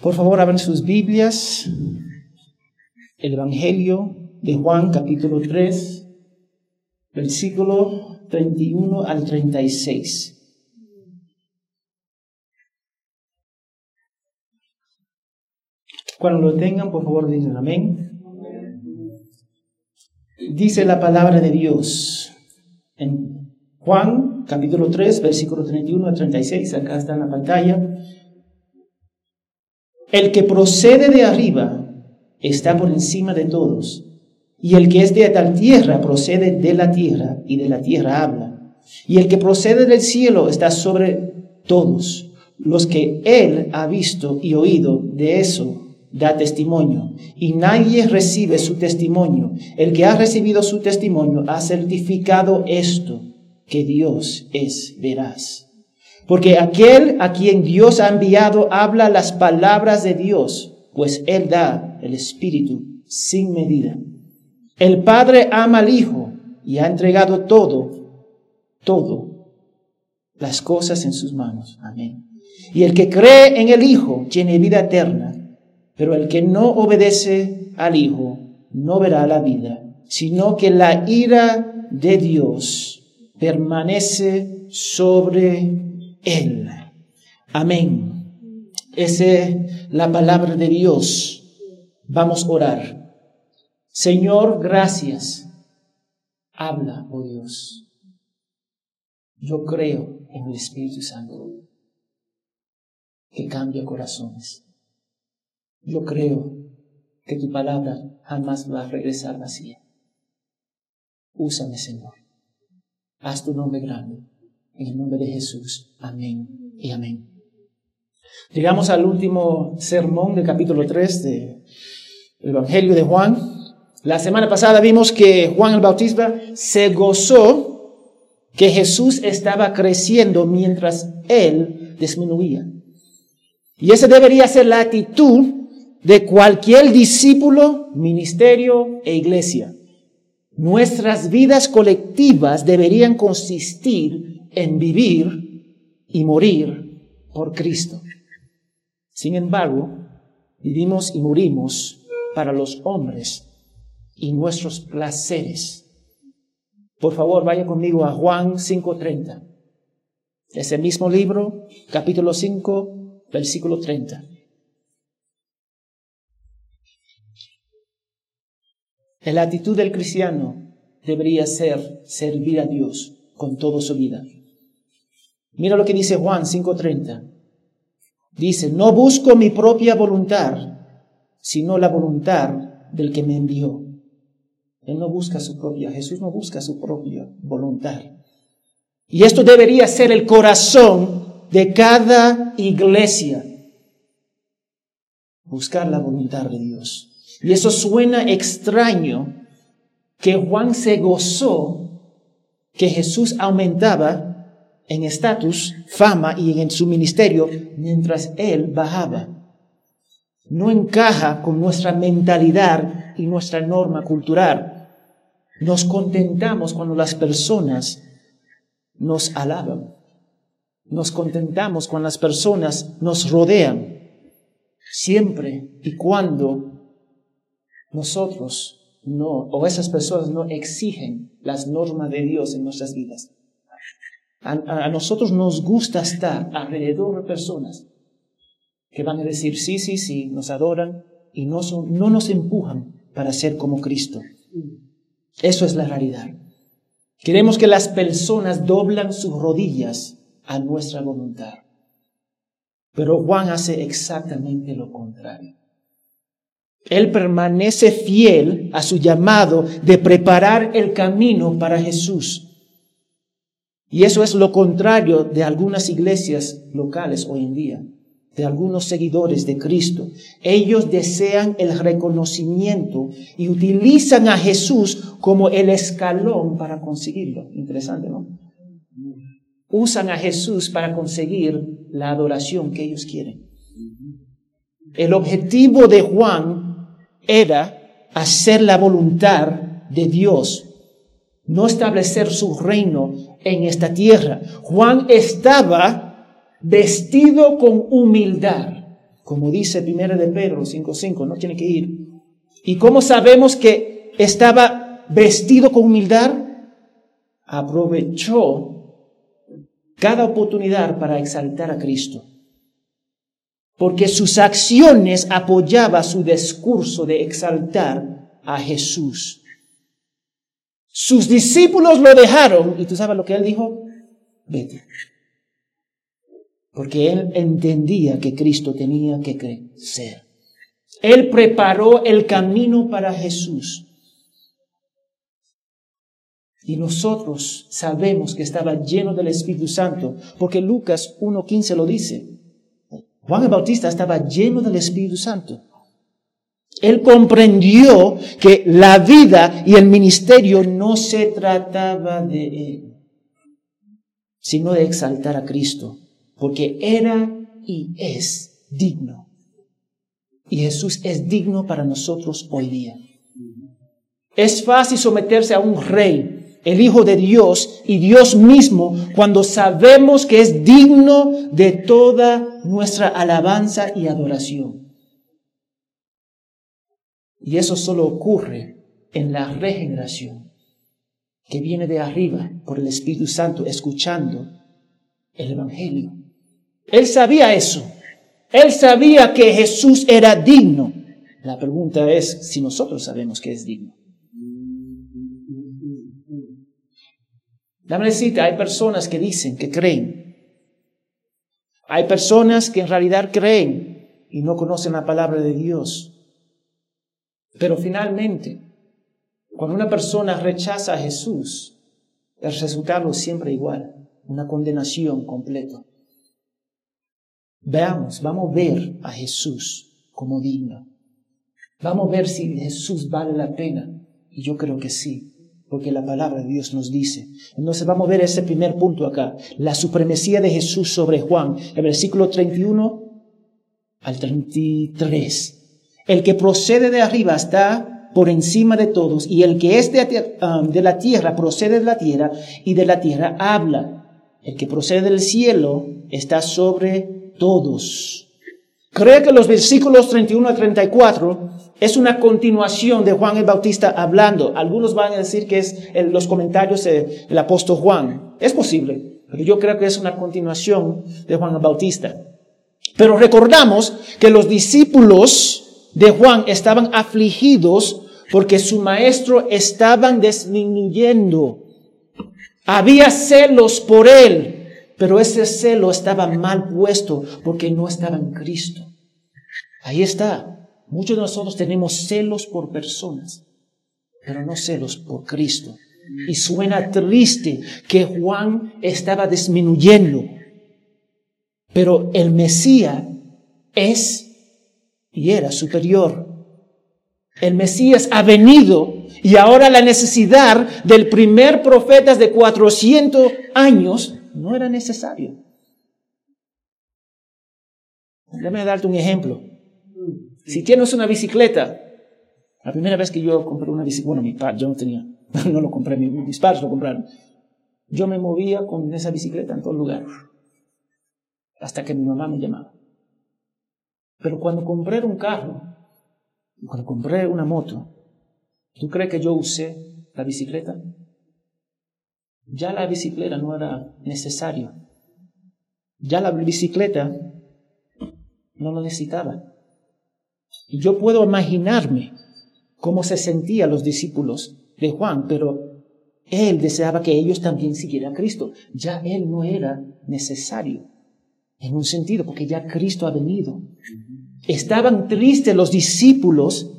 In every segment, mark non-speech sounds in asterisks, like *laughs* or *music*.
Por favor, abran sus Biblias. El Evangelio de Juan, capítulo 3, versículo 31 al 36. Cuando lo tengan, por favor, digan amén. Dice la palabra de Dios en Juan, capítulo 3, versículo 31 al 36. Acá está en la pantalla. El que procede de arriba está por encima de todos, y el que es de tal tierra procede de la tierra, y de la tierra habla. Y el que procede del cielo está sobre todos. Los que él ha visto y oído de eso da testimonio, y nadie recibe su testimonio. El que ha recibido su testimonio ha certificado esto, que Dios es veraz. Porque aquel a quien Dios ha enviado habla las palabras de Dios, pues Él da el Espíritu sin medida. El Padre ama al Hijo y ha entregado todo, todo, las cosas en sus manos. Amén. Y el que cree en el Hijo tiene vida eterna, pero el que no obedece al Hijo no verá la vida, sino que la ira de Dios permanece sobre él. Amén. Esa es la palabra de Dios. Vamos a orar. Señor, gracias. Habla, oh Dios. Yo creo en el Espíritu Santo que cambia corazones. Yo creo que tu palabra jamás va a regresar vacía. Úsame, Señor. Haz tu nombre grande en el nombre de Jesús. Amén y amén. Llegamos al último sermón del capítulo 3 del Evangelio de Juan. La semana pasada vimos que Juan el Bautista se gozó que Jesús estaba creciendo mientras él disminuía. Y esa debería ser la actitud de cualquier discípulo, ministerio e iglesia. Nuestras vidas colectivas deberían consistir en vivir y morir por Cristo. Sin embargo, vivimos y morimos para los hombres y nuestros placeres. Por favor, vaya conmigo a Juan 5.30. Ese mismo libro, capítulo 5, versículo 30. La actitud del cristiano debería ser servir a Dios con toda su vida. Mira lo que dice Juan 5:30. Dice, no busco mi propia voluntad, sino la voluntad del que me envió. Él no busca su propia, Jesús no busca su propia voluntad. Y esto debería ser el corazón de cada iglesia. Buscar la voluntad de Dios. Y eso suena extraño que Juan se gozó que Jesús aumentaba en estatus, fama y en su ministerio mientras él bajaba. No encaja con nuestra mentalidad y nuestra norma cultural. Nos contentamos cuando las personas nos alaban. Nos contentamos cuando las personas nos rodean. Siempre y cuando nosotros no, o esas personas no exigen las normas de Dios en nuestras vidas. A, nosotros nos gusta estar alrededor de personas que van a decir sí, sí, sí, nos adoran y no, no nos empujan para ser como Cristo. Eso es la realidad. Queremos que las personas doblan sus rodillas a nuestra voluntad. Pero Juan hace exactamente lo contrario. Él permanece fiel a su llamado de preparar el camino para Jesús. Y eso es lo contrario de algunas iglesias locales hoy en día, de algunos seguidores de Cristo. Ellos desean el reconocimiento y utilizan a Jesús como el escalón para conseguirlo. Interesante, ¿no? Usan a Jesús para conseguir la adoración que ellos quieren. El objetivo de Juan era hacer la voluntad de Dios no establecer su reino en esta tierra. Juan estaba vestido con humildad, como dice 1 de Pedro 5.5, no tiene que ir. ¿Y cómo sabemos que estaba vestido con humildad? Aprovechó cada oportunidad para exaltar a Cristo. Porque sus acciones apoyaban su discurso de exaltar a Jesús. Sus discípulos lo dejaron y tú sabes lo que él dijo, vete. Porque él entendía que Cristo tenía que crecer. Él preparó el camino para Jesús. Y nosotros sabemos que estaba lleno del Espíritu Santo, porque Lucas 1.15 lo dice. Juan el Bautista estaba lleno del Espíritu Santo. Él comprendió que la vida y el ministerio no se trataba de él, sino de exaltar a Cristo, porque era y es digno. Y Jesús es digno para nosotros hoy día. Es fácil someterse a un rey, el Hijo de Dios y Dios mismo, cuando sabemos que es digno de toda nuestra alabanza y adoración. Y eso solo ocurre en la regeneración, que viene de arriba por el Espíritu Santo, escuchando el Evangelio. Él sabía eso. Él sabía que Jesús era digno. La pregunta es si nosotros sabemos que es digno. Dame decirte, hay personas que dicen que creen. Hay personas que en realidad creen y no conocen la palabra de Dios. Pero finalmente, cuando una persona rechaza a Jesús, el resultado es siempre igual, una condenación completa. Veamos, vamos a ver a Jesús como digno. Vamos a ver si Jesús vale la pena. Y yo creo que sí, porque la palabra de Dios nos dice. Entonces vamos a ver ese primer punto acá, la supremacía de Jesús sobre Juan, el versículo 31 al 33. El que procede de arriba está por encima de todos, y el que es de, um, de, la tierra procede de la tierra, y de la tierra habla. El que procede del cielo está sobre todos. Creo que los versículos 31 a 34 es una continuación de Juan el Bautista hablando. Algunos van a decir que es los comentarios del apóstol Juan. Es posible, pero yo creo que es una continuación de Juan el Bautista. Pero recordamos que los discípulos de Juan estaban afligidos porque su maestro estaban disminuyendo. Había celos por él, pero ese celo estaba mal puesto porque no estaba en Cristo. Ahí está. Muchos de nosotros tenemos celos por personas, pero no celos por Cristo. Y suena triste que Juan estaba disminuyendo. Pero el Mesías es y era superior. El Mesías ha venido y ahora la necesidad del primer profeta de 400 años no era necesario. Déjame darte un ejemplo. Si tienes una bicicleta, la primera vez que yo compré una bicicleta, bueno, mi padre, yo no tenía, *laughs* no lo compré, mis padres lo compraron. Yo me movía con esa bicicleta en todo lugar, hasta que mi mamá me llamaba. Pero cuando compré un carro, cuando compré una moto, ¿tú crees que yo usé la bicicleta? Ya la bicicleta no era necesario. Ya la bicicleta no lo necesitaba. Y yo puedo imaginarme cómo se sentían los discípulos de Juan, pero él deseaba que ellos también siguieran a Cristo. Ya él no era necesario en un sentido, porque ya Cristo ha venido. Estaban tristes los discípulos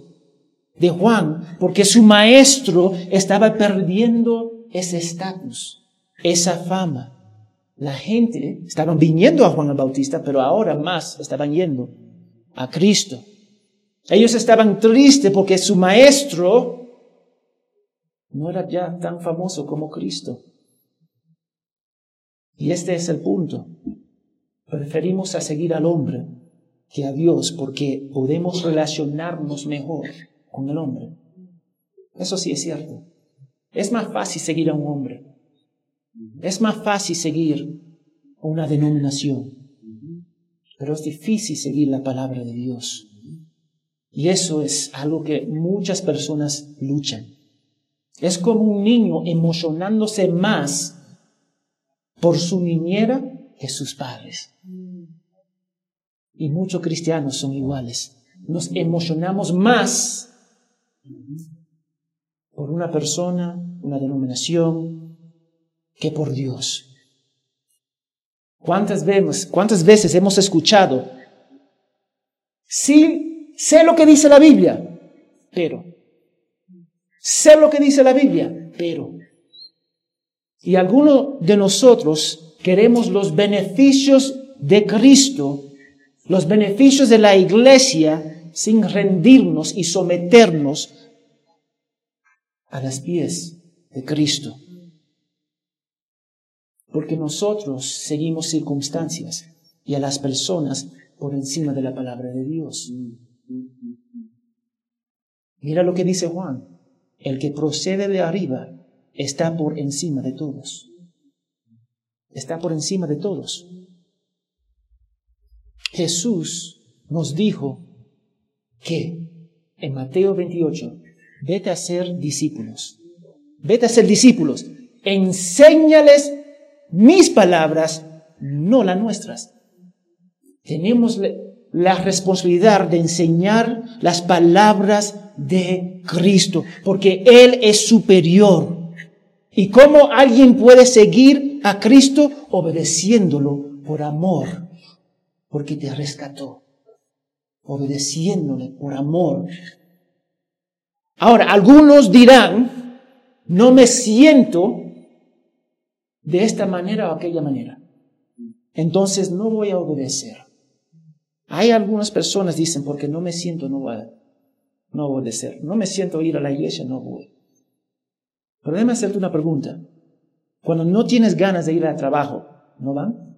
de Juan porque su maestro estaba perdiendo ese estatus, esa fama. La gente estaban viniendo a Juan el Bautista, pero ahora más estaban yendo a Cristo. Ellos estaban tristes porque su maestro no era ya tan famoso como Cristo. Y este es el punto. Preferimos a seguir al hombre que a Dios porque podemos relacionarnos mejor con el hombre. Eso sí es cierto. Es más fácil seguir a un hombre. Es más fácil seguir a una denominación. Pero es difícil seguir la palabra de Dios. Y eso es algo que muchas personas luchan. Es como un niño emocionándose más por su niñera que sus padres. Y muchos cristianos son iguales. Nos emocionamos más por una persona, una denominación, que por Dios. ¿Cuántas veces, cuántas veces hemos escuchado? Sí, sé lo que dice la Biblia, pero Sé lo que dice la Biblia, pero... Y algunos de nosotros queremos los beneficios de Cristo, los beneficios de la iglesia, sin rendirnos y someternos a las pies de Cristo. Porque nosotros seguimos circunstancias y a las personas por encima de la palabra de Dios. Mira lo que dice Juan. El que procede de arriba está por encima de todos. Está por encima de todos. Jesús nos dijo que en Mateo 28, vete a ser discípulos. Vete a ser discípulos. Enséñales mis palabras, no las nuestras. Tenemos la responsabilidad de enseñar las palabras de Cristo, porque Él es superior. ¿Y cómo alguien puede seguir a Cristo? Obedeciéndolo por amor, porque te rescató. Obedeciéndole por amor. Ahora, algunos dirán, no me siento de esta manera o aquella manera. Entonces no voy a obedecer. Hay algunas personas dicen, porque no me siento, no voy a no obedecer. No me siento ir a la iglesia, no voy. Pero déjame hacerte una pregunta. Cuando no tienes ganas de ir al trabajo, ¿no van?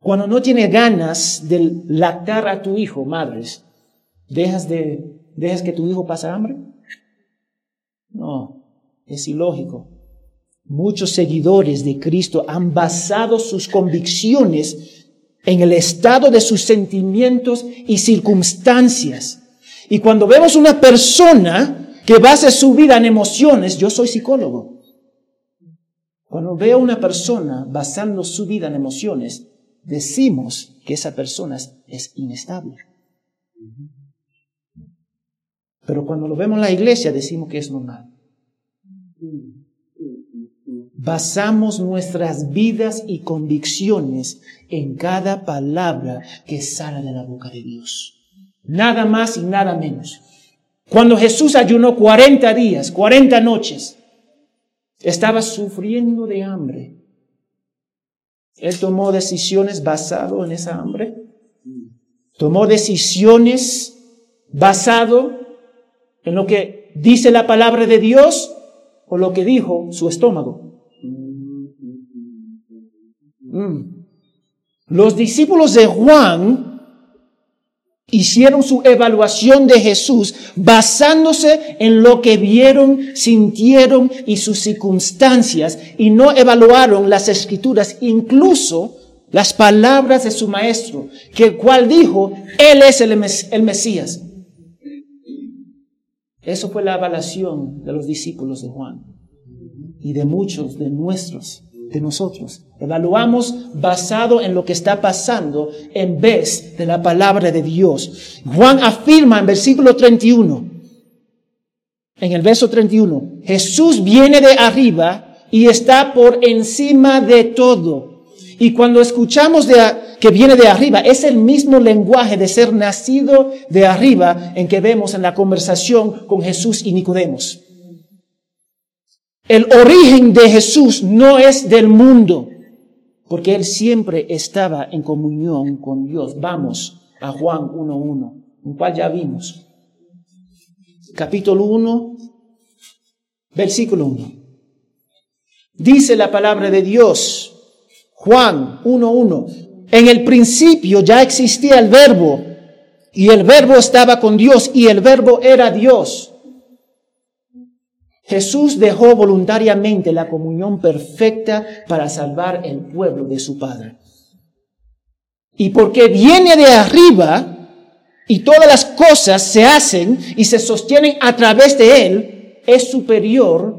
Cuando no tienes ganas de lactar a tu hijo, madres, ¿dejas, de, ¿dejas que tu hijo pase hambre? No, es ilógico. Muchos seguidores de Cristo han basado sus convicciones en el estado de sus sentimientos y circunstancias. Y cuando vemos una persona que basa su vida en emociones, yo soy psicólogo. Cuando veo una persona basando su vida en emociones, decimos que esa persona es inestable. Pero cuando lo vemos en la iglesia, decimos que es normal basamos nuestras vidas y convicciones en cada palabra que sale de la boca de Dios. Nada más y nada menos. Cuando Jesús ayunó 40 días, 40 noches, estaba sufriendo de hambre. Él tomó decisiones basado en esa hambre. Tomó decisiones basado en lo que dice la palabra de Dios o lo que dijo su estómago. Mm. Los discípulos de Juan hicieron su evaluación de Jesús basándose en lo que vieron, sintieron y sus circunstancias y no evaluaron las escrituras, incluso las palabras de su maestro, que el cual dijo, Él es el, el Mesías. Eso fue la evaluación de los discípulos de Juan y de muchos de nuestros de nosotros. Evaluamos basado en lo que está pasando en vez de la palabra de Dios. Juan afirma en versículo 31, en el verso 31, Jesús viene de arriba y está por encima de todo. Y cuando escuchamos de, que viene de arriba, es el mismo lenguaje de ser nacido de arriba en que vemos en la conversación con Jesús y Nicodemos. El origen de Jesús no es del mundo, porque Él siempre estaba en comunión con Dios. Vamos a Juan 1.1, un cual ya vimos. Capítulo 1, versículo 1. Dice la palabra de Dios, Juan 1.1, en el principio ya existía el verbo, y el verbo estaba con Dios, y el verbo era Dios. Jesús dejó voluntariamente la comunión perfecta para salvar el pueblo de su Padre. Y porque viene de arriba y todas las cosas se hacen y se sostienen a través de Él, es superior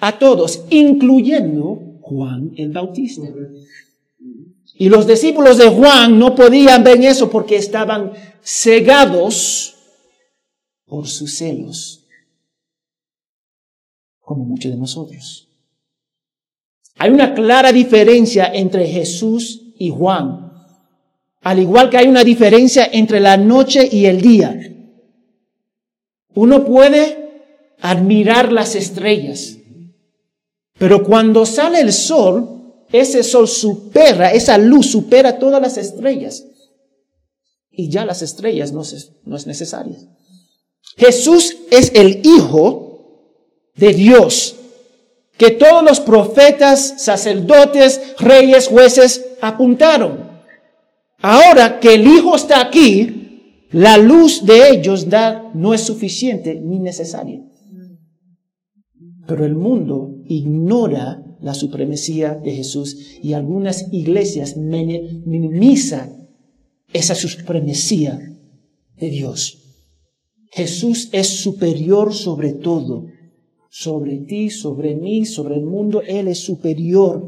a todos, incluyendo Juan el Bautista. Y los discípulos de Juan no podían ver eso porque estaban cegados por sus celos, como muchos de nosotros. Hay una clara diferencia entre Jesús y Juan, al igual que hay una diferencia entre la noche y el día. Uno puede admirar las estrellas, pero cuando sale el sol, ese sol supera, esa luz supera todas las estrellas. Y ya las estrellas no es, no es necesaria. Jesús es el Hijo de Dios, que todos los profetas, sacerdotes, reyes, jueces apuntaron. Ahora que el Hijo está aquí, la luz de ellos da, no es suficiente ni necesaria. Pero el mundo ignora la supremacía de Jesús y algunas iglesias minimizan esa supremacía de Dios. Jesús es superior sobre todo, sobre ti, sobre mí, sobre el mundo, Él es superior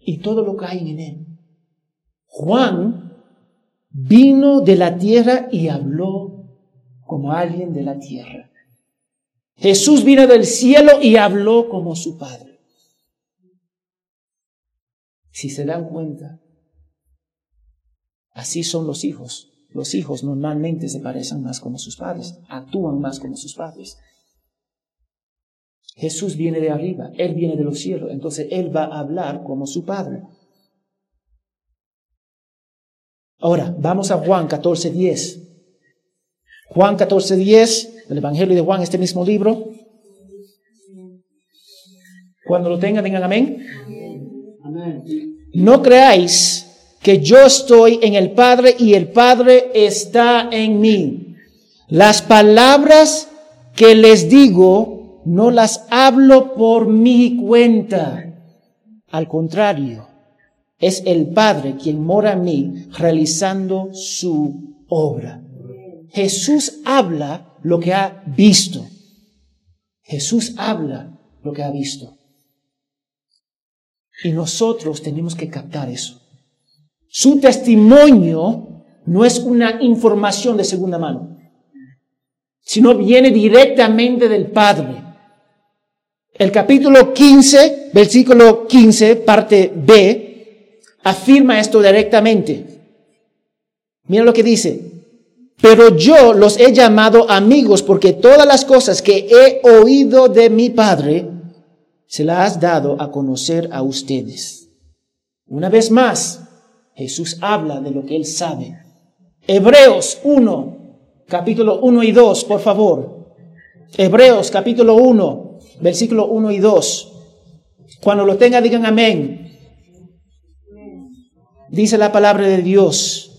y todo lo que hay en Él. Juan vino de la tierra y habló como alguien de la tierra. Jesús vino del cielo y habló como su Padre. Si se dan cuenta, así son los hijos. Los hijos normalmente se parecen más como sus padres, actúan más como sus padres. Jesús viene de arriba, Él viene de los cielos, entonces Él va a hablar como su Padre. Ahora, vamos a Juan 14.10. Juan 14.10, el Evangelio de Juan, este mismo libro. Cuando lo tengan, digan amén. No creáis que yo estoy en el Padre y el Padre está en mí. Las palabras que les digo no las hablo por mi cuenta. Al contrario, es el Padre quien mora en mí realizando su obra. Jesús habla lo que ha visto. Jesús habla lo que ha visto. Y nosotros tenemos que captar eso. Su testimonio no es una información de segunda mano, sino viene directamente del Padre. El capítulo 15, versículo 15, parte B, afirma esto directamente. Mira lo que dice. Pero yo los he llamado amigos porque todas las cosas que he oído de mi Padre se las has dado a conocer a ustedes. Una vez más, Jesús habla de lo que él sabe. Hebreos 1, capítulo 1 y 2, por favor. Hebreos capítulo 1, versículo 1 y 2. Cuando lo tenga, digan amén. Dice la palabra de Dios.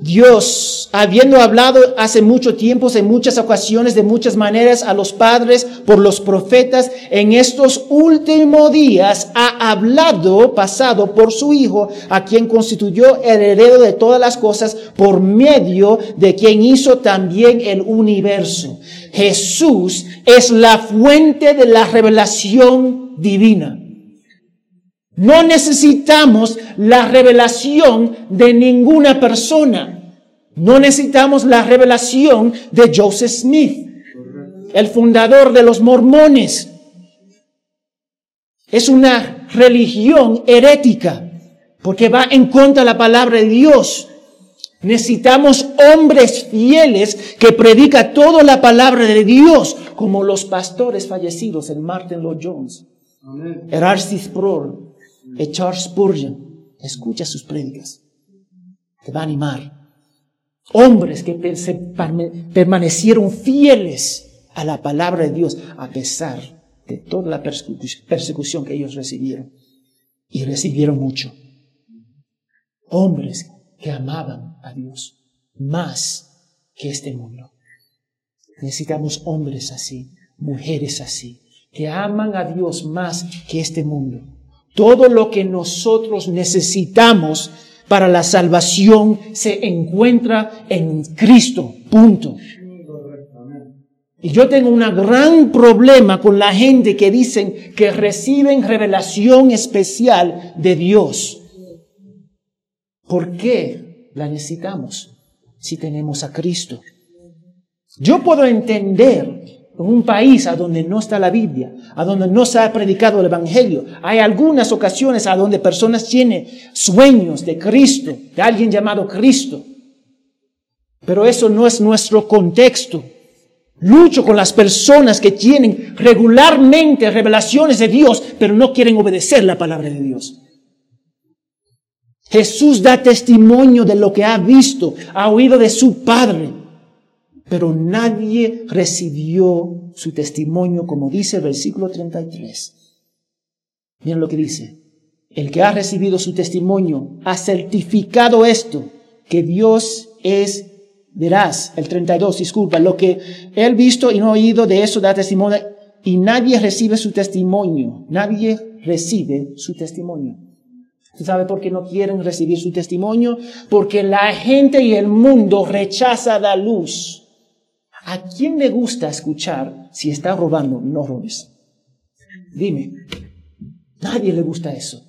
Dios, habiendo hablado hace mucho tiempo, en muchas ocasiones, de muchas maneras a los padres por los profetas, en estos últimos días ha hablado, pasado por su Hijo, a quien constituyó el heredero de todas las cosas, por medio de quien hizo también el universo. Jesús es la fuente de la revelación divina. No necesitamos la revelación de ninguna persona. No necesitamos la revelación de Joseph Smith, el fundador de los mormones. Es una religión herética porque va en contra de la palabra de Dios. Necesitamos hombres fieles que predican toda la palabra de Dios, como los pastores fallecidos, el Martin Lloyd Jones, Erastus Sproul, Charles Spurgeon, escucha sus prédicas. Te va a animar. Hombres que permanecieron fieles a la palabra de Dios a pesar de toda la persecución que ellos recibieron. Y recibieron mucho. Hombres que amaban a Dios más que este mundo. Necesitamos hombres así, mujeres así, que aman a Dios más que este mundo. Todo lo que nosotros necesitamos para la salvación se encuentra en Cristo. Punto. Y yo tengo un gran problema con la gente que dicen que reciben revelación especial de Dios. ¿Por qué la necesitamos si tenemos a Cristo? Yo puedo entender en un país a donde no está la Biblia, a donde no se ha predicado el Evangelio. Hay algunas ocasiones a donde personas tienen sueños de Cristo, de alguien llamado Cristo. Pero eso no es nuestro contexto. Lucho con las personas que tienen regularmente revelaciones de Dios, pero no quieren obedecer la palabra de Dios. Jesús da testimonio de lo que ha visto, ha oído de su Padre pero nadie recibió su testimonio, como dice el versículo 33. Miren lo que dice. El que ha recibido su testimonio ha certificado esto, que Dios es veraz. El 32, disculpa, lo que él visto y no oído de eso da testimonio y nadie recibe su testimonio. Nadie recibe su testimonio. ¿Usted sabe por qué no quieren recibir su testimonio? Porque la gente y el mundo rechaza la luz. ¿A quién le gusta escuchar si está robando, no robes? Dime. Nadie le gusta eso.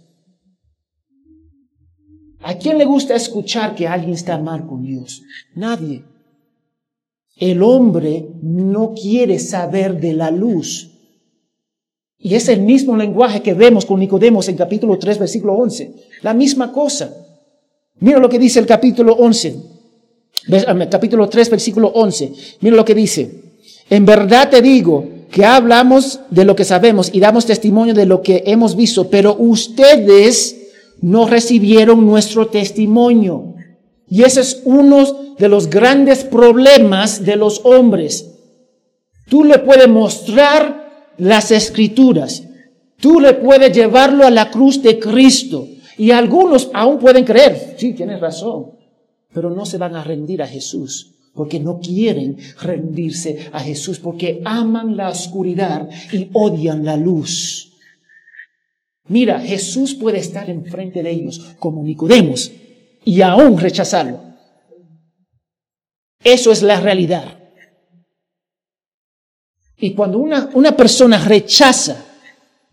¿A quién le gusta escuchar que alguien está mal con Dios? Nadie. El hombre no quiere saber de la luz. Y es el mismo lenguaje que vemos con Nicodemos en capítulo 3, versículo 11. La misma cosa. Mira lo que dice el capítulo 11 capítulo 3, versículo 11. Mira lo que dice. En verdad te digo que hablamos de lo que sabemos y damos testimonio de lo que hemos visto, pero ustedes no recibieron nuestro testimonio. Y ese es uno de los grandes problemas de los hombres. Tú le puedes mostrar las escrituras. Tú le puedes llevarlo a la cruz de Cristo. Y algunos aún pueden creer, sí, tienes razón pero no se van a rendir a Jesús porque no quieren rendirse a Jesús, porque aman la oscuridad y odian la luz. Mira, Jesús puede estar enfrente de ellos como Nicodemos y aún rechazarlo. Eso es la realidad. Y cuando una, una persona rechaza,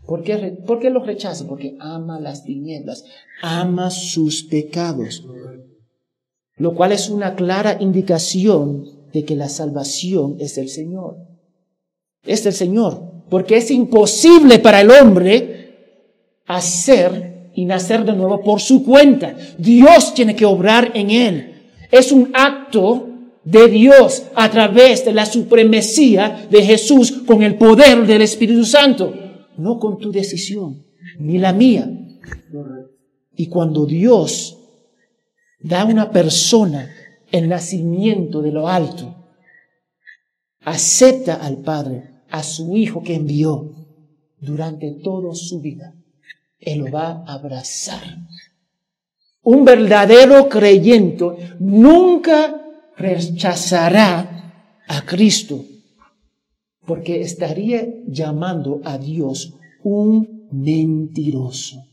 ¿por qué, ¿por qué lo rechaza? Porque ama las tinieblas, ama sus pecados lo cual es una clara indicación de que la salvación es del Señor. Es del Señor, porque es imposible para el hombre hacer y nacer de nuevo por su cuenta. Dios tiene que obrar en él. Es un acto de Dios a través de la supremacía de Jesús con el poder del Espíritu Santo, no con tu decisión, ni la mía. Y cuando Dios da a una persona el nacimiento de lo alto, acepta al Padre, a su Hijo que envió durante toda su vida, Él lo va a abrazar. Un verdadero creyente nunca rechazará a Cristo, porque estaría llamando a Dios un mentiroso.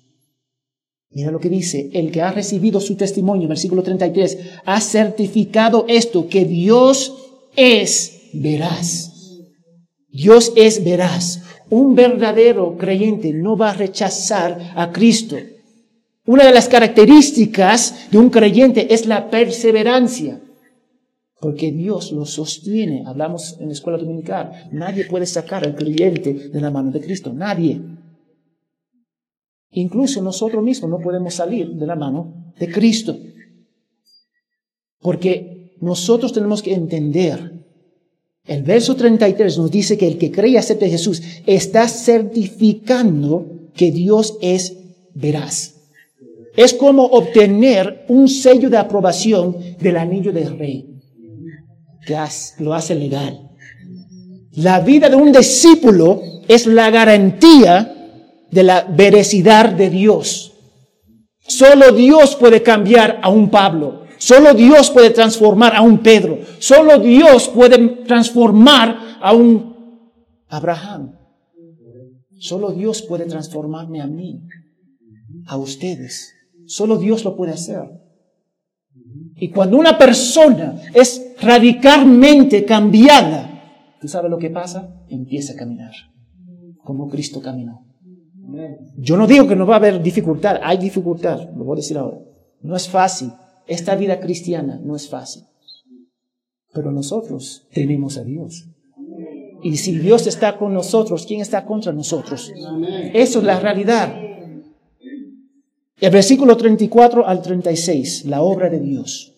Mira lo que dice, el que ha recibido su testimonio, versículo 33, ha certificado esto, que Dios es veraz. Dios es veraz. Un verdadero creyente no va a rechazar a Cristo. Una de las características de un creyente es la perseverancia, porque Dios lo sostiene. Hablamos en la escuela dominical, nadie puede sacar al creyente de la mano de Cristo, nadie. Incluso nosotros mismos no podemos salir de la mano de Cristo. Porque nosotros tenemos que entender, el verso 33 nos dice que el que cree y acepta a Jesús está certificando que Dios es veraz. Es como obtener un sello de aprobación del anillo del rey, que lo hace legal. La vida de un discípulo es la garantía de la veracidad de Dios. Solo Dios puede cambiar a un Pablo. Solo Dios puede transformar a un Pedro. Solo Dios puede transformar a un Abraham. Solo Dios puede transformarme a mí, a ustedes. Solo Dios lo puede hacer. Y cuando una persona es radicalmente cambiada, ¿tú sabes lo que pasa? Empieza a caminar como Cristo caminó. Yo no digo que no va a haber dificultad, hay dificultad, lo voy a decir ahora. No es fácil. Esta vida cristiana no es fácil. Pero nosotros tenemos a Dios. Y si Dios está con nosotros, ¿quién está contra nosotros? Eso es la realidad. El versículo 34 al 36, la obra de Dios.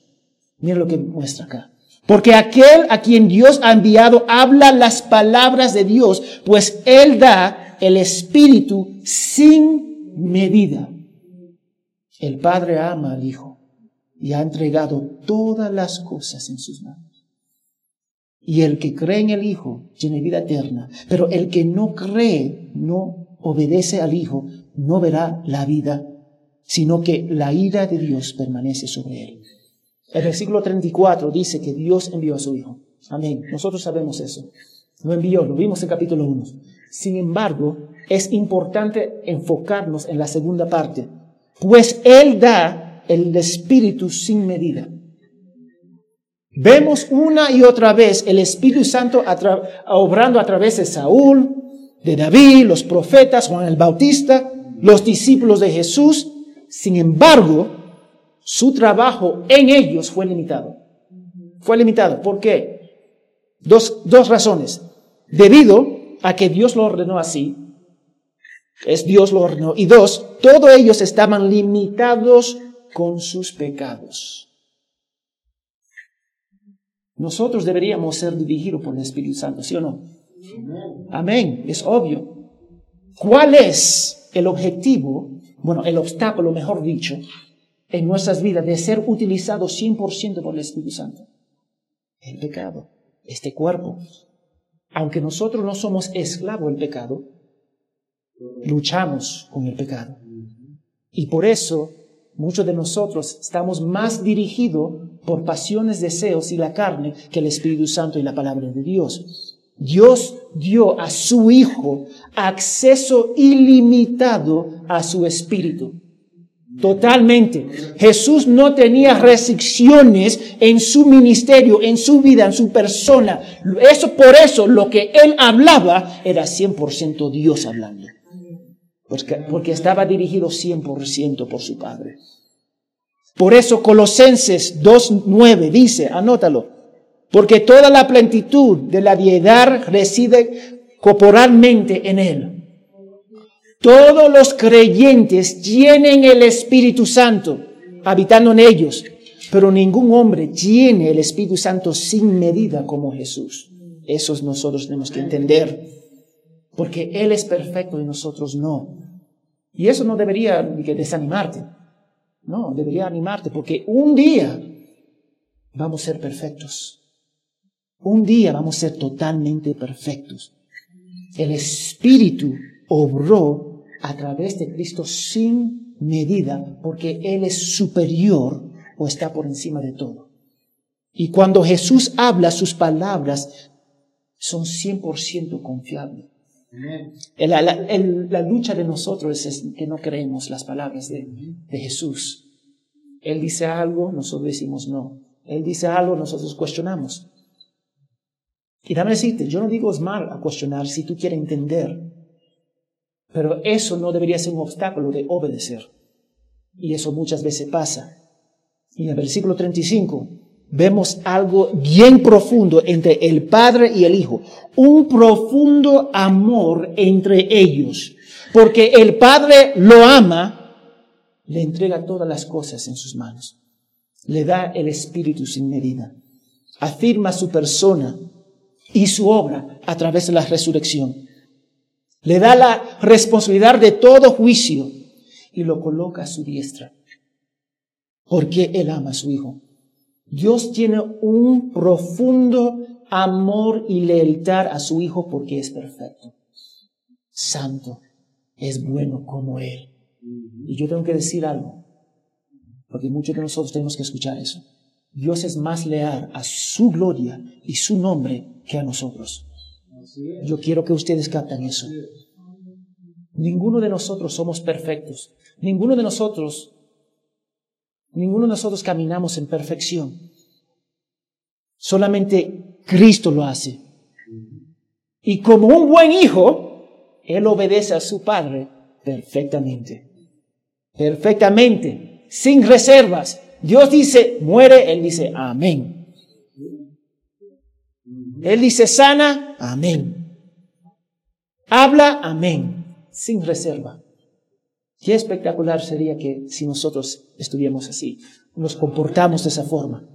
Mira lo que muestra acá. Porque aquel a quien Dios ha enviado habla las palabras de Dios, pues Él da el Espíritu sin medida. El Padre ama al Hijo y ha entregado todas las cosas en sus manos. Y el que cree en el Hijo tiene vida eterna, pero el que no cree, no obedece al Hijo, no verá la vida, sino que la ira de Dios permanece sobre él. El versículo 34 dice que Dios envió a su Hijo. Amén. Nosotros sabemos eso. Lo envió, lo vimos en capítulo 1. Sin embargo, es importante enfocarnos en la segunda parte, pues Él da el Espíritu sin medida. Vemos una y otra vez el Espíritu Santo obrando a través de Saúl, de David, los profetas, Juan el Bautista, los discípulos de Jesús. Sin embargo, su trabajo en ellos fue limitado. Fue limitado. ¿Por qué? Dos, dos razones. Debido a que Dios lo ordenó así, es Dios lo ordenó. Y dos, todos ellos estaban limitados con sus pecados. Nosotros deberíamos ser dirigidos por el Espíritu Santo, ¿sí o no? Amén, es obvio. ¿Cuál es el objetivo, bueno, el obstáculo, mejor dicho, en nuestras vidas de ser utilizados 100% por el Espíritu Santo? El pecado, este cuerpo. Aunque nosotros no somos esclavos del pecado, luchamos con el pecado. Y por eso muchos de nosotros estamos más dirigidos por pasiones, deseos y la carne que el Espíritu Santo y la palabra de Dios. Dios dio a su Hijo acceso ilimitado a su Espíritu. Totalmente. Jesús no tenía restricciones en su ministerio, en su vida, en su persona. Eso por eso lo que él hablaba era 100% Dios hablando porque, estaba dirigido 100% por su Padre. Por eso Colosenses 2.9 dice, anótalo, porque toda la plenitud de la deidad reside corporalmente en Él. Todos los creyentes tienen el Espíritu Santo habitando en ellos, pero ningún hombre tiene el Espíritu Santo sin medida como Jesús. Eso nosotros tenemos que entender, porque Él es perfecto y nosotros no. Y eso no debería desanimarte. No, debería animarte porque un día vamos a ser perfectos. Un día vamos a ser totalmente perfectos. El Espíritu obró a través de Cristo sin medida porque Él es superior o está por encima de todo. Y cuando Jesús habla, sus palabras son 100% confiables. La, la, lucha de nosotros es que no creemos las palabras de, de Jesús. Él dice algo, nosotros decimos no. Él dice algo, nosotros cuestionamos. Y dame decirte, yo no digo es mal a cuestionar si tú quieres entender, pero eso no debería ser un obstáculo de obedecer. Y eso muchas veces pasa. Y en el versículo 35, vemos algo bien profundo entre el Padre y el Hijo. Un profundo amor entre ellos. Porque el Padre lo ama, le entrega todas las cosas en sus manos. Le da el Espíritu sin medida. Afirma su persona y su obra a través de la resurrección. Le da la responsabilidad de todo juicio y lo coloca a su diestra. Porque Él ama a su Hijo. Dios tiene un profundo amor y lealtad a su Hijo porque es perfecto, santo, es bueno como Él. Y yo tengo que decir algo, porque muchos de nosotros tenemos que escuchar eso. Dios es más leal a su gloria y su nombre que a nosotros. Yo quiero que ustedes capten eso. Ninguno de nosotros somos perfectos. Ninguno de nosotros, ninguno de nosotros caminamos en perfección. Solamente Cristo lo hace. Y como un buen hijo, Él obedece a su Padre perfectamente. Perfectamente, sin reservas. Dios dice, muere, Él dice, amén. Él dice, sana, amén. Habla, amén, sin reserva. Qué espectacular sería que si nosotros estuviéramos así, nos comportamos de esa forma.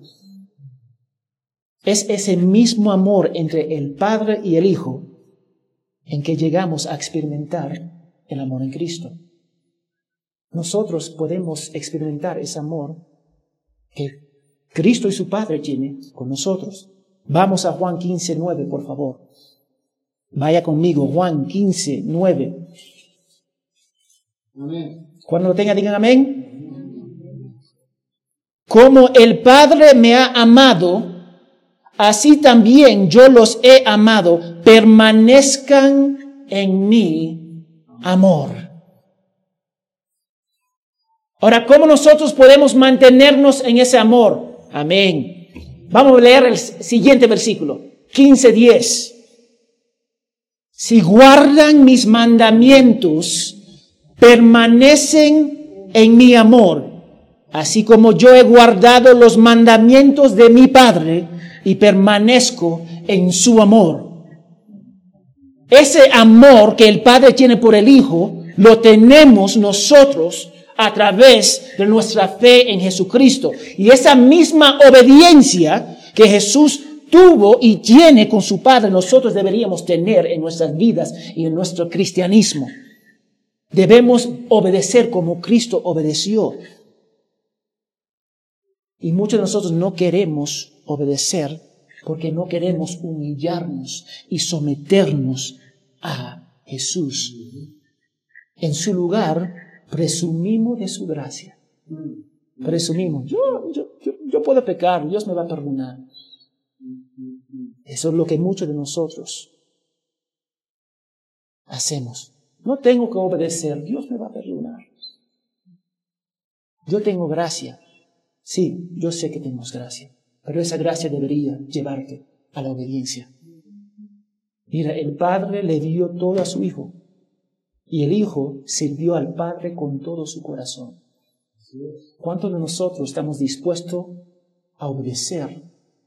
Es ese mismo amor entre el Padre y el Hijo en que llegamos a experimentar el amor en Cristo. Nosotros podemos experimentar ese amor que Cristo y su Padre tienen con nosotros. Vamos a Juan 15, 9, por favor. Vaya conmigo, Juan 15, 9. Cuando lo tenga, digan amén. Como el Padre me ha amado, así también yo los he amado. Permanezcan en mi amor. Ahora, ¿cómo nosotros podemos mantenernos en ese amor? Amén. Vamos a leer el siguiente versículo, 15:10. Si guardan mis mandamientos, permanecen en mi amor, así como yo he guardado los mandamientos de mi Padre y permanezco en su amor. Ese amor que el Padre tiene por el Hijo, lo tenemos nosotros a través de nuestra fe en Jesucristo. Y esa misma obediencia que Jesús tuvo y tiene con su Padre, nosotros deberíamos tener en nuestras vidas y en nuestro cristianismo. Debemos obedecer como Cristo obedeció. Y muchos de nosotros no queremos obedecer porque no queremos humillarnos y someternos a Jesús. En su lugar, presumimos de su gracia. Presumimos, yo, yo, yo, puedo pecar, Dios me va a perdonar. Eso es lo que muchos de nosotros hacemos. No tengo que obedecer, Dios me va a perdonar. Yo tengo gracia. Sí, yo sé que tenemos gracia, pero esa gracia debería llevarte a la obediencia. Mira, el Padre le dio todo a su Hijo y el Hijo sirvió al Padre con todo su corazón. ¿Cuántos de nosotros estamos dispuestos a obedecer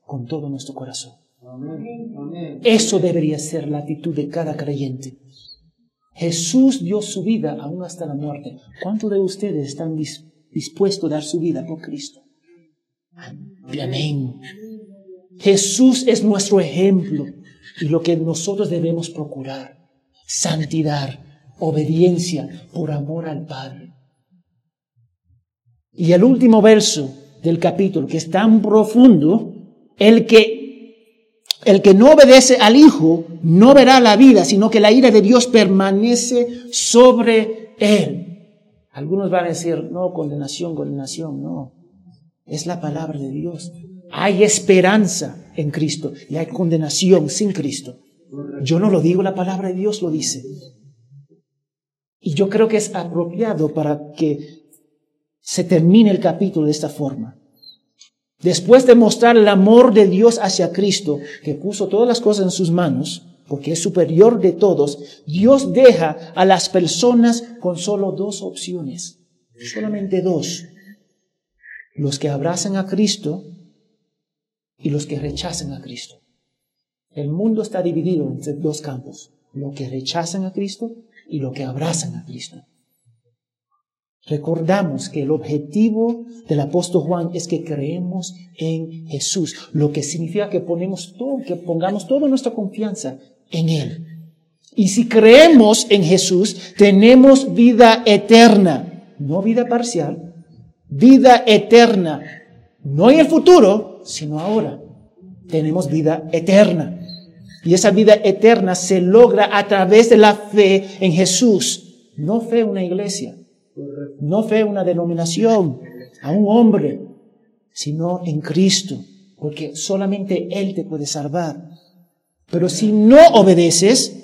con todo nuestro corazón? Eso debería ser la actitud de cada creyente. Jesús dio su vida aún hasta la muerte. ¿Cuántos de ustedes están dispuestos a dar su vida por Cristo? Amén. Jesús es nuestro ejemplo y lo que nosotros debemos procurar. Santidad, obediencia por amor al Padre. Y el último verso del capítulo, que es tan profundo, el que, el que no obedece al Hijo no verá la vida, sino que la ira de Dios permanece sobre él. Algunos van a decir, no, condenación, condenación, no. Es la palabra de Dios. Hay esperanza en Cristo y hay condenación sin Cristo. Yo no lo digo, la palabra de Dios lo dice. Y yo creo que es apropiado para que se termine el capítulo de esta forma. Después de mostrar el amor de Dios hacia Cristo, que puso todas las cosas en sus manos, porque es superior de todos, Dios deja a las personas con solo dos opciones, solamente dos. Los que abrazan a Cristo y los que rechazan a Cristo. El mundo está dividido entre dos campos, los que rechazan a Cristo y lo que abrazan a Cristo. Recordamos que el objetivo del apóstol Juan es que creemos en Jesús, lo que significa que ponemos todo, que pongamos toda nuestra confianza en Él. Y si creemos en Jesús, tenemos vida eterna, no vida parcial, vida eterna, no en el futuro, sino ahora. Tenemos vida eterna. Y esa vida eterna se logra a través de la fe en Jesús. No fe una iglesia, no fe una denominación, a un hombre, sino en Cristo, porque solamente Él te puede salvar. Pero si no obedeces,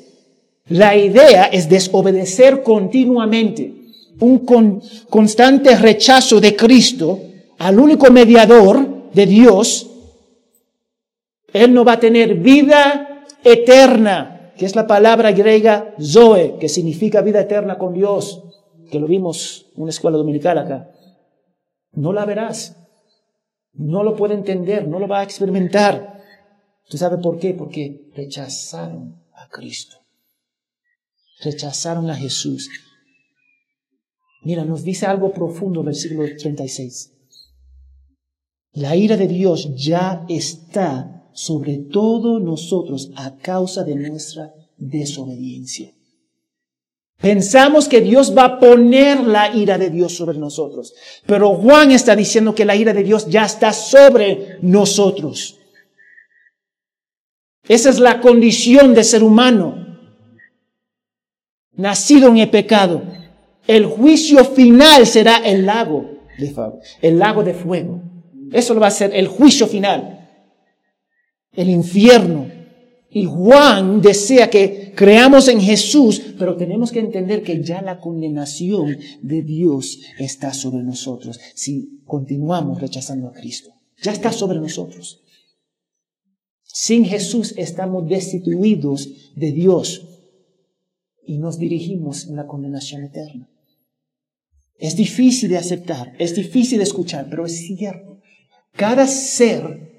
la idea es desobedecer continuamente. Un constante rechazo de Cristo al único mediador de Dios. Él no va a tener vida eterna, que es la palabra griega Zoe, que significa vida eterna con Dios, que lo vimos en una escuela dominical acá. No la verás. No lo puede entender, no lo va a experimentar. ¿Tú sabes por qué? Porque rechazaron a Cristo. Rechazaron a Jesús. Mira, nos dice algo profundo el versículo 36. La ira de Dios ya está sobre todos nosotros a causa de nuestra desobediencia. Pensamos que Dios va a poner la ira de Dios sobre nosotros. Pero Juan está diciendo que la ira de Dios ya está sobre nosotros. Esa es la condición de ser humano. Nacido en el pecado. El juicio final será el lago de. El lago de fuego. Eso lo va a ser el juicio final. El infierno. Y Juan desea que creamos en Jesús, pero tenemos que entender que ya la condenación de Dios está sobre nosotros si continuamos rechazando a Cristo. Ya está sobre nosotros. Sin Jesús estamos destituidos de Dios y nos dirigimos en la condenación eterna. Es difícil de aceptar, es difícil de escuchar, pero es cierto. Cada ser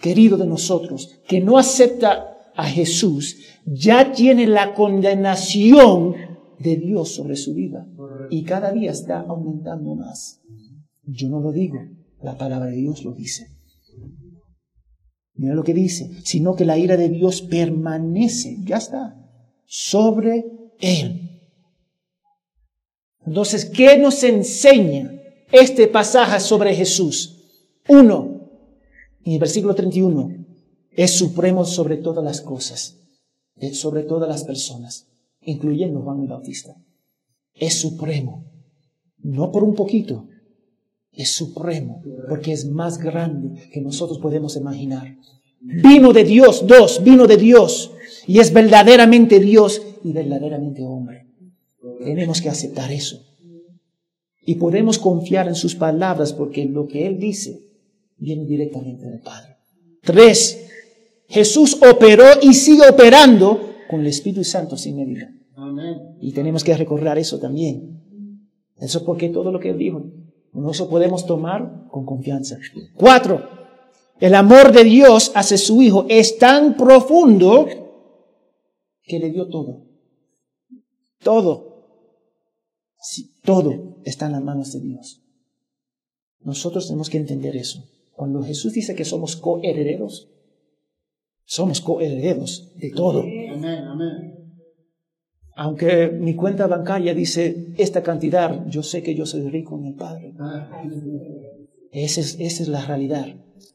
querido de nosotros que no acepta a Jesús, ya tiene la condenación de Dios sobre su vida. Y cada día está aumentando más. Yo no lo digo, la palabra de Dios lo dice. Mira lo que dice, sino que la ira de Dios permanece, ya está, sobre él. Entonces, ¿qué nos enseña este pasaje sobre Jesús? Uno, en el versículo 31, es supremo sobre todas las cosas, sobre todas las personas, incluyendo Juan el Bautista. Es supremo, no por un poquito, es supremo, porque es más grande que nosotros podemos imaginar. Vino de Dios, dos, vino de Dios, y es verdaderamente Dios y verdaderamente hombre. Tenemos que aceptar eso. Y podemos confiar en sus palabras porque lo que Él dice viene directamente del Padre. Tres, Jesús operó y sigue operando con el Espíritu Santo sin medida. Y tenemos que recordar eso también. Eso es porque todo lo que él dijo, eso podemos tomar con confianza. Cuatro, el amor de Dios hacia su Hijo es tan profundo que le dio todo. Todo. todo está en las manos de Dios. Nosotros tenemos que entender eso. Cuando Jesús dice que somos coherederos, somos coherederos de todo. Aunque mi cuenta bancaria dice esta cantidad, yo sé que yo soy rico en el Padre. Esa es, esa es la realidad.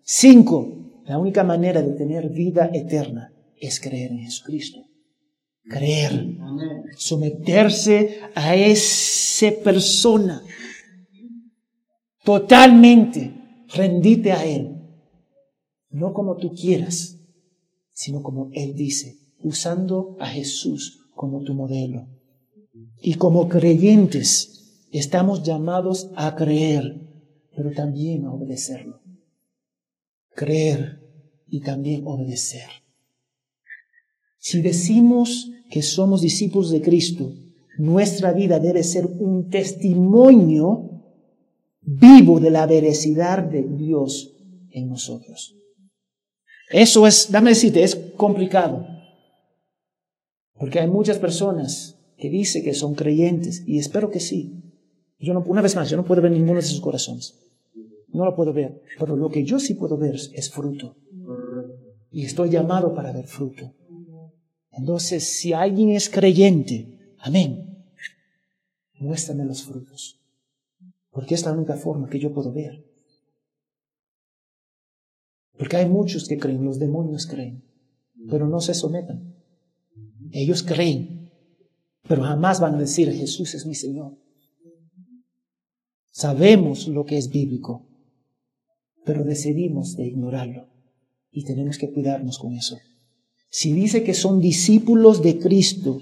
Cinco, la única manera de tener vida eterna es creer en Jesucristo. Creer. Someterse a esa persona. Totalmente. Rendite a Él. No como tú quieras sino como Él dice, usando a Jesús como tu modelo. Y como creyentes estamos llamados a creer, pero también a obedecerlo. Creer y también obedecer. Si decimos que somos discípulos de Cristo, nuestra vida debe ser un testimonio vivo de la veracidad de Dios en nosotros. Eso es, dame decirte, es complicado. Porque hay muchas personas que dicen que son creyentes, y espero que sí. Yo no, una vez más, yo no puedo ver ninguno de sus corazones. No lo puedo ver. Pero lo que yo sí puedo ver es fruto. Y estoy llamado para ver fruto. Entonces, si alguien es creyente, amén, muéstrame los frutos. Porque es la única forma que yo puedo ver. Porque hay muchos que creen, los demonios creen, pero no se sometan. Ellos creen, pero jamás van a decir Jesús es mi Señor. Sabemos lo que es bíblico, pero decidimos de ignorarlo y tenemos que cuidarnos con eso. Si dice que son discípulos de Cristo,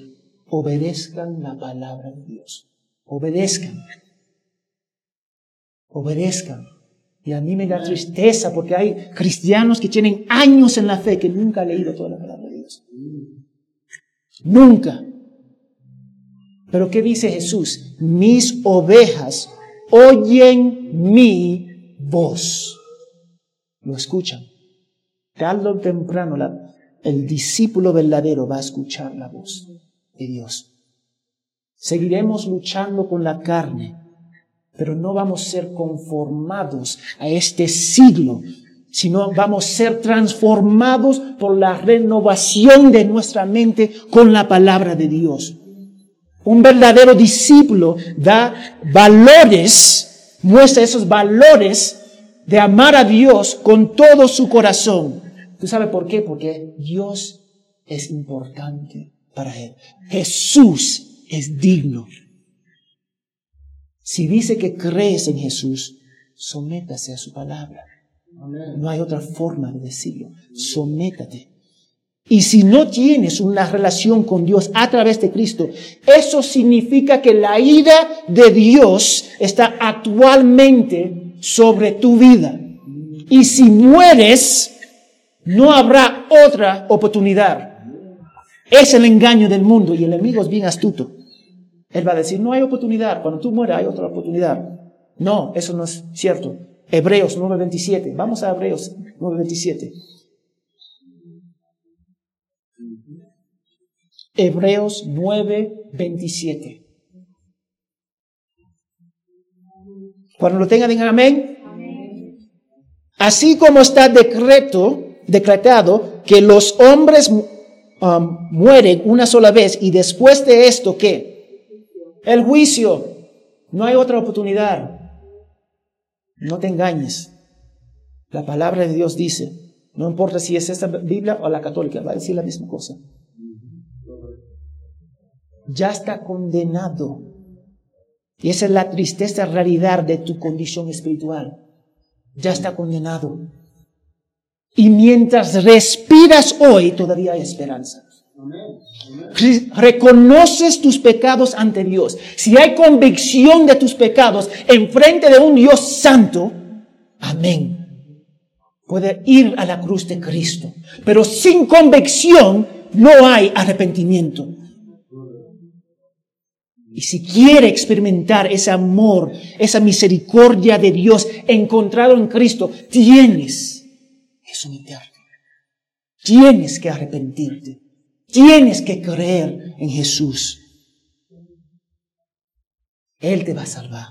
obedezcan la palabra de Dios. Obedezcan. Obedezcan. Y a mí me da tristeza porque hay cristianos que tienen años en la fe que nunca han leído toda la palabra de Dios. Nunca. Pero ¿qué dice Jesús? Mis ovejas oyen mi voz. Lo escuchan. Tarde o temprano el discípulo verdadero va a escuchar la voz de Dios. Seguiremos luchando con la carne, pero no vamos a ser conformados a este siglo, sino vamos a ser transformados por la renovación de nuestra mente con la palabra de Dios. Un verdadero discípulo da valores, muestra esos valores de amar a Dios con todo su corazón. ¿Tú sabes por qué? Porque Dios es importante para él. Jesús es digno. Si dice que crees en Jesús, sométase a su palabra. No hay otra forma de decirlo. Sométate. Y si no tienes una relación con Dios a través de Cristo, eso significa que la ira de Dios está actualmente sobre tu vida. Y si mueres, no habrá otra oportunidad. Es el engaño del mundo y el enemigo es bien astuto. Él va a decir, no hay oportunidad. Cuando tú mueras hay otra oportunidad. No, eso no es cierto. Hebreos 9:27. Vamos a Hebreos 9:27. Hebreos 9:27. Cuando lo tengan, digan amén. Así como está decreto, decretado que los hombres um, mueren una sola vez y después de esto, ¿qué? El juicio. No hay otra oportunidad. No te engañes. La palabra de Dios dice, no importa si es esta Biblia o la católica, va a decir la misma cosa ya está condenado. Y esa es la tristeza realidad de tu condición espiritual. Ya está condenado. Y mientras respiras hoy, todavía hay esperanza. Reconoces tus pecados ante Dios. Si hay convicción de tus pecados en frente de un Dios santo, amén. Puede ir a la cruz de Cristo. Pero sin convicción no hay arrepentimiento. Y si quiere experimentar ese amor, esa misericordia de Dios encontrado en Cristo, tienes que someterte. Tienes que arrepentirte. Tienes que creer en Jesús. Él te va a salvar.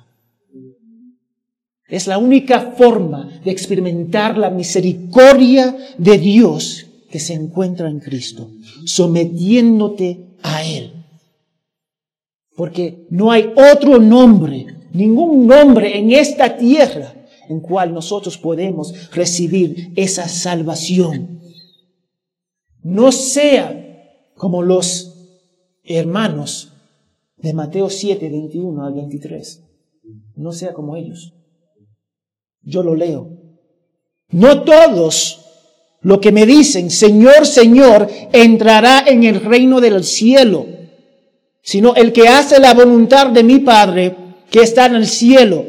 Es la única forma de experimentar la misericordia de Dios que se encuentra en Cristo, sometiéndote a Él. Porque no hay otro nombre, ningún nombre en esta tierra en cual nosotros podemos recibir esa salvación. No sea como los hermanos de Mateo 7, 21 al 23. No sea como ellos. Yo lo leo. No todos lo que me dicen, Señor, Señor, entrará en el reino del cielo sino el que hace la voluntad de mi Padre que está en el cielo.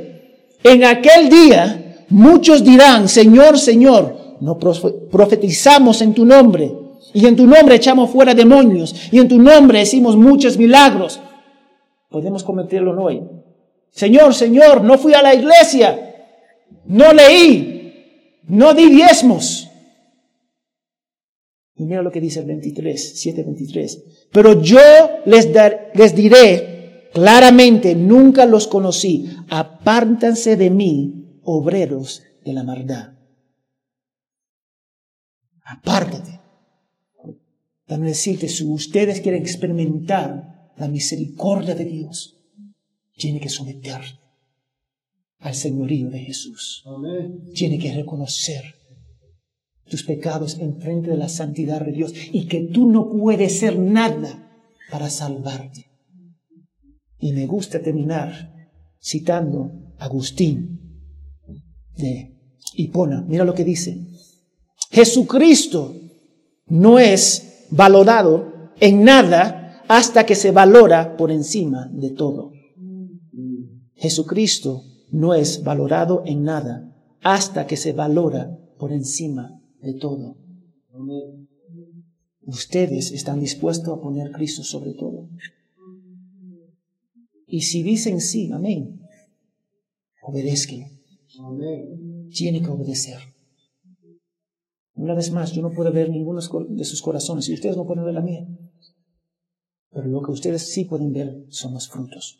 En aquel día muchos dirán, Señor, Señor, no profetizamos en tu nombre, y en tu nombre echamos fuera demonios, y en tu nombre hicimos muchos milagros. Podemos cometerlo hoy. Señor, Señor, no fui a la iglesia, no leí, no di diezmos. Y mira lo que dice el 23, 7:23. Pero yo les, les diré claramente, nunca los conocí. Apártanse de mí, obreros de la maldad. Apártate. Dame decirte, si ustedes quieren experimentar la misericordia de Dios, tiene que someter al señorío de Jesús. Tiene que reconocer tus pecados en frente de la santidad de Dios y que tú no puedes ser nada para salvarte. Y me gusta terminar citando a Agustín de Hipona. Mira lo que dice. Jesucristo no es valorado en nada hasta que se valora por encima de todo. Jesucristo no es valorado en nada hasta que se valora por encima de todo. Ustedes están dispuestos a poner a Cristo sobre todo. Y si dicen sí, amén, obedezcan. Tiene que obedecer. Una vez más, yo no puedo ver ninguno de sus corazones y ustedes no pueden ver la mía. Pero lo que ustedes sí pueden ver son los frutos.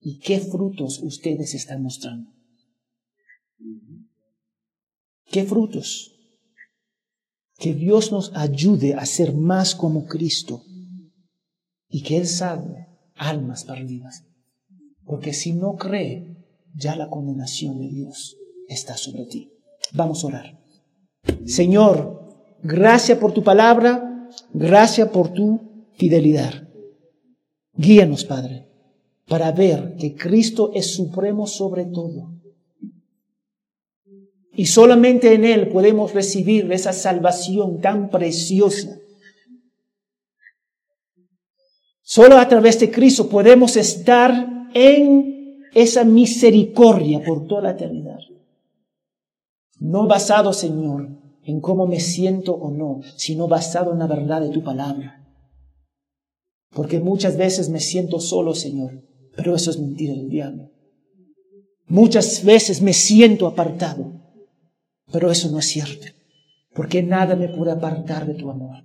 ¿Y qué frutos ustedes están mostrando? ¿Qué frutos? Que Dios nos ayude a ser más como Cristo y que Él salve almas perdidas. Porque si no cree, ya la condenación de Dios está sobre ti. Vamos a orar. Señor, gracias por tu palabra, gracias por tu fidelidad. Guíanos, Padre, para ver que Cristo es supremo sobre todo. Y solamente en Él podemos recibir esa salvación tan preciosa. Solo a través de Cristo podemos estar en esa misericordia por toda la eternidad. No basado, Señor, en cómo me siento o no, sino basado en la verdad de tu palabra. Porque muchas veces me siento solo, Señor, pero eso es mentira del diablo. Muchas veces me siento apartado, pero eso no es cierto, porque nada me puede apartar de tu amor.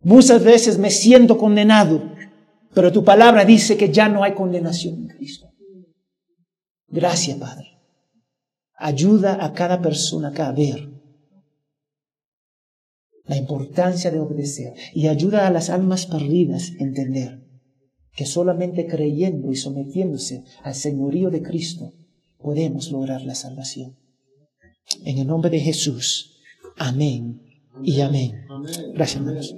Muchas veces me siento condenado, pero tu palabra dice que ya no hay condenación en Cristo. Gracias, Padre. Ayuda a cada persona a ver la importancia de obedecer y ayuda a las almas perdidas a entender que solamente creyendo y sometiéndose al señorío de Cristo podemos lograr la salvación. En el nombre de Jesús. Amén y amén. Gracias, hermanos.